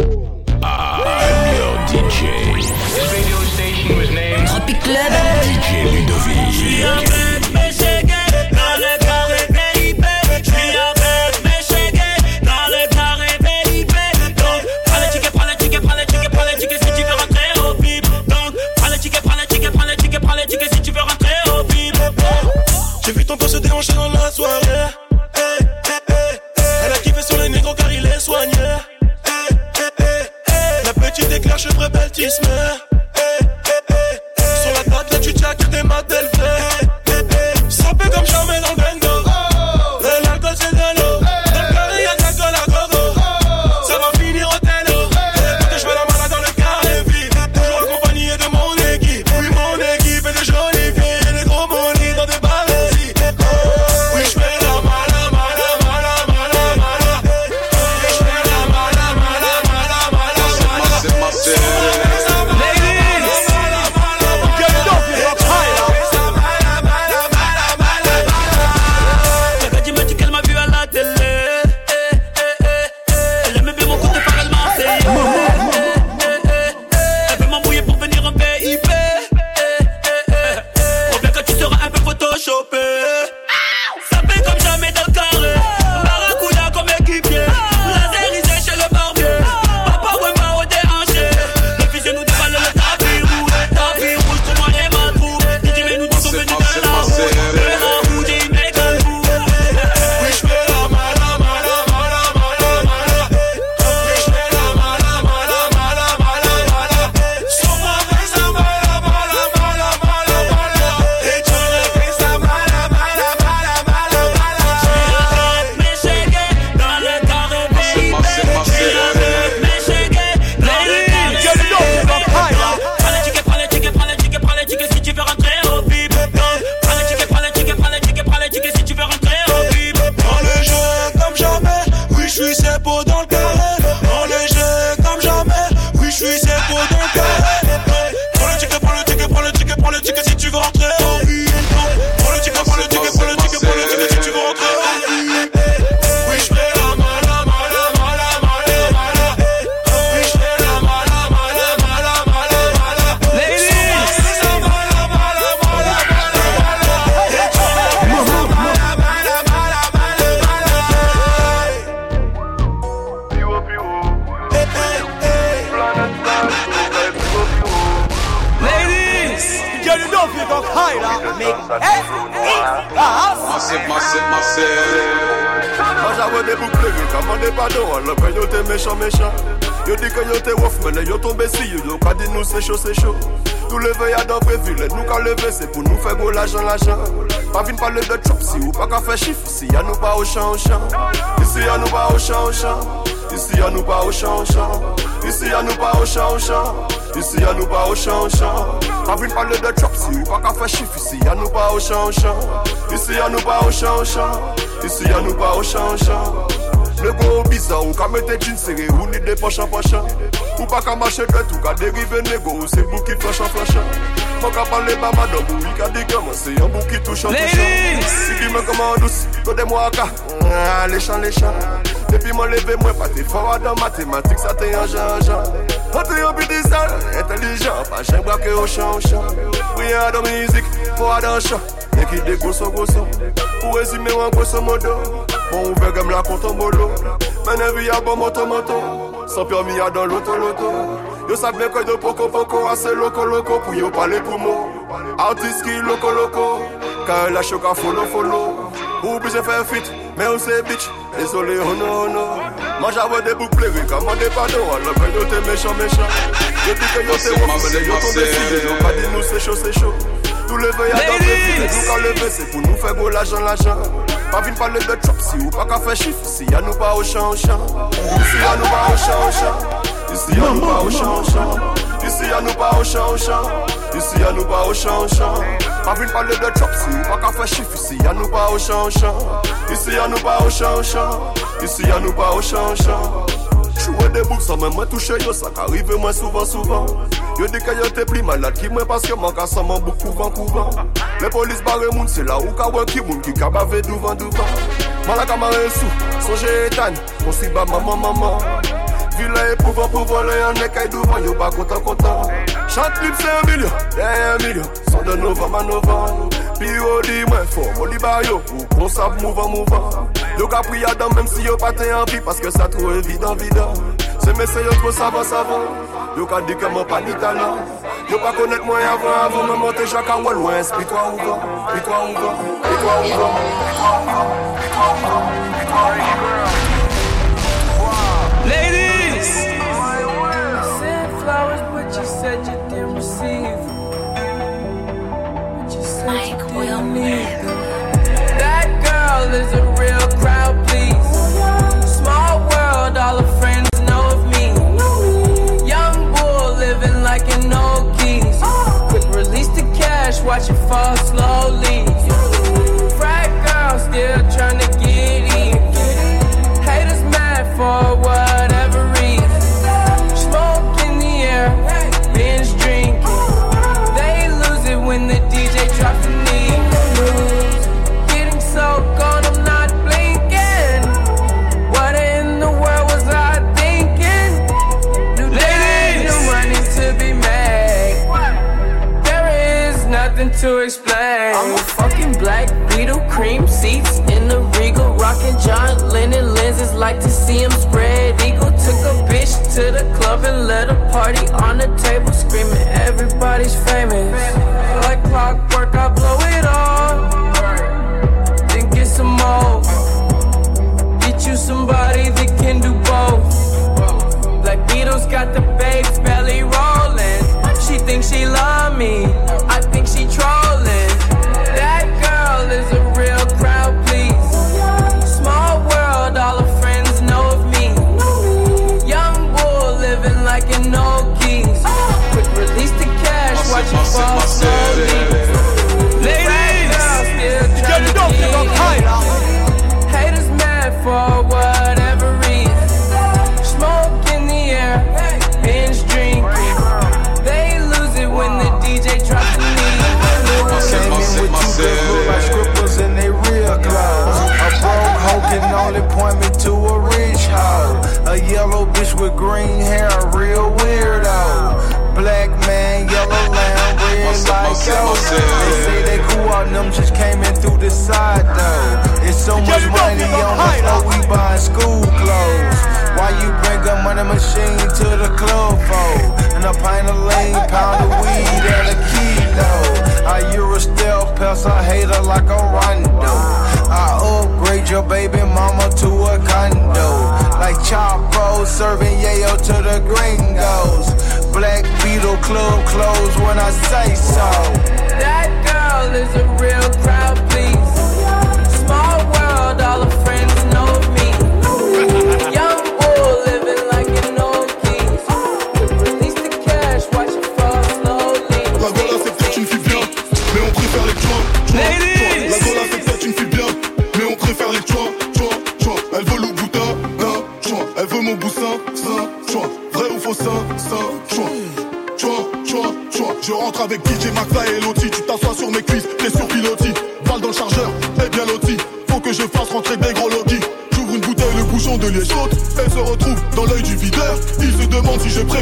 I'm your DJ. This radio station Tropic Club. DJ Ludovic. J'ai vu ton corps se déhancher dans la soirée. spirit of Hyla make every us. Massive, massive, massive. Mwen jave de boukle, yon kamande pa do an, lopre yon te mechan, mechan. Yon di ke yon te wof, men yon tombe si yon, yon ka di nou se chou, se chou. Nou leve yadan previle, nou ka leve, se pou nou fe go lajan, lajan. Pa vin pale de chop, si ou pa ka fe chif, si ya nou pa o chan, o chan. Si ya nou pa o chan, o chan. Si ya nou pa o chan, o chan. Ici y'a nous pas au champ au champ. Ici y'a nous pas au champ au champ. Pas vine parler de chop si ou pas qu'à faire chiffre Ici y'a nous pas au champ Ici y'a nous pas au champ Ici y'a nous pas au Nego biza ou ka mette jin sere ou ni de pachan pachan Ou pa ka mache dret ou ka derive nego ou se bou ki flashan flashan Mwen ka pale ba madam ou i ka digan mwen se yon bou ki touchan touchan Si di men koman dous, to de mwa ka, lechan lechan Depi mwen leve mwen pati fawa dan matematik sa te yon jan jan An te yon bidizan, entelijan, pa jen brake ou chan ou chan Ou yon dan mizik, fawa dan chan qui des grosso, Pour résumer, en grosso modo Bon ouvert comme la compte en bolo Maintenant vie à bon moto moto. Sans permis à dans l'auto loto Yo savent bien que de poco poco assez loco loco. Pour yo parler pour moi. Artiste qui loco loco. Car la choc follow follow. Obligé faire fit Mais on sait bitch. Désolé oh non oh non. Moi j'avais des boucles pleurer Commandez pardon Alors que yo t'es méchant méchant. Yo dis que yo t'es ouf Mais yo tombé si Yo pas dit nous c'est chaud c'est chaud Tout le veille à dans le Nous quand lever c'est pour nous faire gros l'argent l'argent. Pas vine parler de chop si ou pas qu'à faire chiffre. Ici y'a nous pas au champ au champ. Ici y'a nous pas au champ au champ. Ici y'a nous pas au champ au champ. Ici y'a nous pas au champ au champ. Ici y'a nous pas au champ au champ. Pas vine parler de chop si ou pas qu'à faire chiffre. Ici y'a nous pas au champ au champ. Ici y'a nous pas au champ au champ. Ici y'a nous pas au champ au champ Chouwe de bouk sa men mwen touche yo Sa ka rive mwen souvan souvan Yo di ke yo te pli malat ki mwen Paske man ka sa man bouk kouvan kouvan. Le polis bare moun se la ou ka wè ki moun Ki ka bave douvan douvan. Malaka mare sou, sonje etan Konsi ba maman maman Vila e pouvan pouvan le yon ekay douvan Yo pa kontan kontan. Chante klip se yon milyon, de yon milyon Son de novan man novan Pi yo di mwen fò, moli ba yo Ou kon sa mouvan mouvan. Yo ka priyadan menm si yo Paske sa tro evidan vidan Se mese yo tro savan savan Yo ka di keman pa ni talan Yo pa konet mwen avan avan Mwen monte jaka wèl wèns Pi kwa ouvan, pi kwa pi Pi pi pi Ladies! You sent flowers but you said you didn't receive But you said you didn't need them That girl is a party a money machine to the club for? And a pint of lean, pound of weed, and a kilo. I Euro still pass a hater like a rondo. I upgrade your baby mama to a condo. Like Chapo serving yayo to the gringos. Black Beetle Club closed when I say so.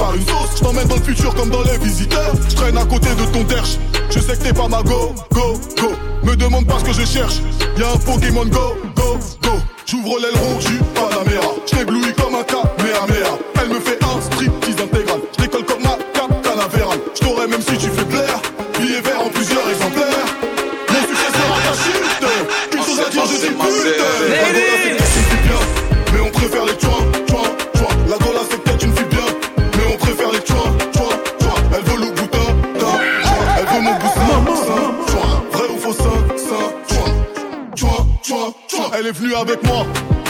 Je prépare une. Je t'emmène dans le futur comme dans les visiteurs. Je traîne à côté de ton derche. Je sais que t'es pas ma go, go, go. Me demande pas ce que je cherche. Y'a un Pokémon go, go, go. J'ouvre l'aileron, j'suis Panamera. J't'éblouis comme un Kamehameha. Elle me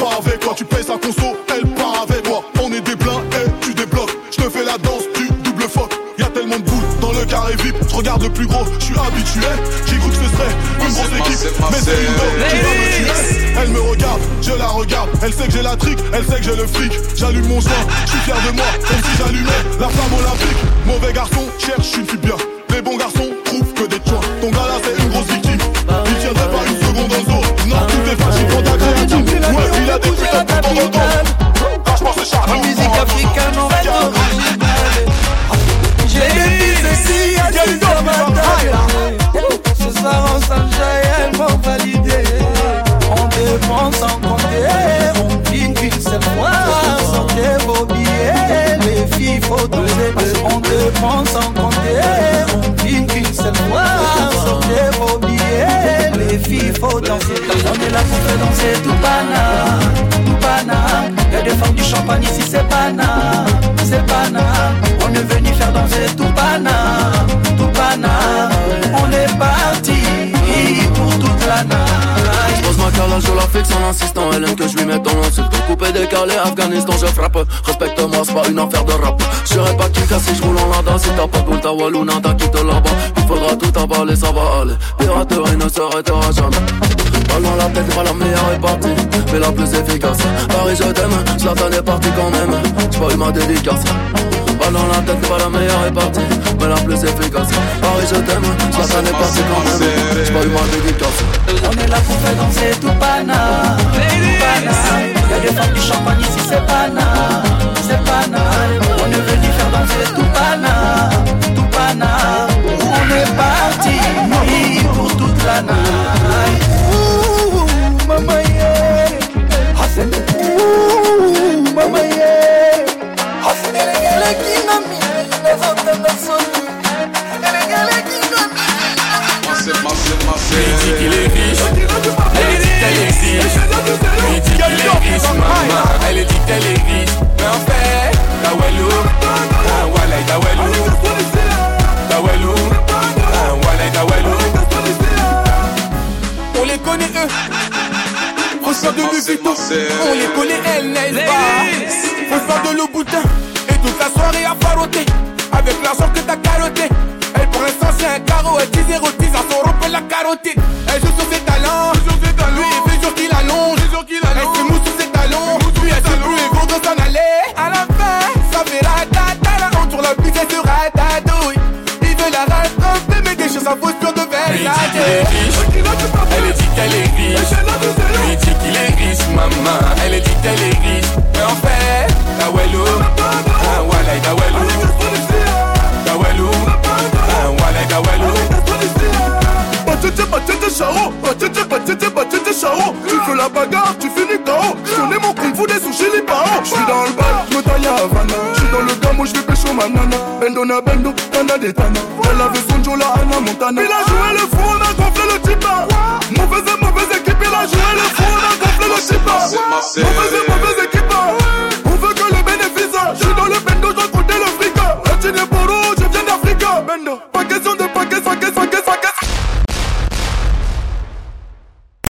pas avec. Tu payes sa conso, elle part avec moi. On est des blincs et tu débloques. Je te fais la danse du double fuck. Y'a tellement de boules dans le carré VIP. Je regarde le plus gros, je suis habitué. J'ai cru que ce serait une grosse équipe, mais c'est une dope qui va me tuer. Elle me regarde, je la regarde. Elle sait que j'ai la trique, elle sait que j'ai le fric. J'allume mon joint, je suis fier de moi, comme si j'allumais la flamme olympique. Mauvais garçon, cherche une fille bien. Les bons garçons trouvent que des joints. Ton gars là, c'est monotone. La musique africaine, on va originale. J'ai des pistes ici, à Dieu de ma taille. Ce soir, on s'enjaille, elles vont valider. On dépense sans compter, on vit qu'une seule fois. Sortez vos billets, les filles, faut doser deux. On dépense sans compter, on vit qu'une seule fois. Sortez vos billets, les filles, faut danser. On est là pour danser tout banal. Ici, je la fixe en insistant Elle aime que je lui mette dans l'insulte. Coupé, décalé, Afghanistan, je frappe. Respecte-moi, c'est pas une affaire de rap. J'serai pas qui si je roule en lada Si t'as pas de ta walou, t'as quitté là-bas Il faudra tout avaler, ça va aller. Piraterie ne s'arrêtera jamais. Balle dans la tête, pas la meilleure est partie Mais la plus efficace. Paris, je t'aime, Zlatan est parti quand même. J'ai pas eu ma dédicace Balle dans la tête, pas la meilleure est partie. Mais la plus efficace. Paris, je t'aime, Zlatan est parti quand même. J'ai pas eu ma dédicace On est là pour faire danser tout pana. Y'a des femmes du champagne ici, c'est pana, c'est pana. On est venu faire danser tout pana, tout pana. On est parti pour toute la night. Reçoit de Louis Vuitton On les connaît elles n'est-ce pas? Reçoit de l'eau boutin Et toute la soirée à faroter Avec l'argent que t'as carotté Elle pour l'instant c'est un carreau Elle dit 0 10 à son rompre la carotide Elle joue sur ses talents. Lui il fait jour qu'il allonge. Elle se mousse sur ses talons. Lui elle se brûle et de s'en aller À la fin ça fait ratatata On tourne la et se ratatouille Il des choses à fausse pure de Il dit. qu'il est riche, elle dit qu'elle est riche. Il dit qu'il est riche, maman, elle dit qu'elle est riche. Mais en fait, Dawelou, ah walay Dawelou, Dawelou, ah walay Dawelou. Batete, batete, chao Batete, batete, batete, chao Tu fais la bagarre, tu finis KO Je connais mon kung fu des sushis les parents J'suis dans le bal, je vais pécho ma nana Bendo na bendo, tana des tana. Elle avait son Anna Montana. Il a joué le fou, on a gonflé le tipa. Mauvaise mauvaise équipe, il a joué le fou, on a gonflé le tipa. Mauvaise mauvaise équipe hein. On veut que le bénéfice hein. Je suis dans le bendo, j'en comptais le fric Un pour nous, je viens d'Afrique hein. pas question de paquet, paquet, paquet, paquet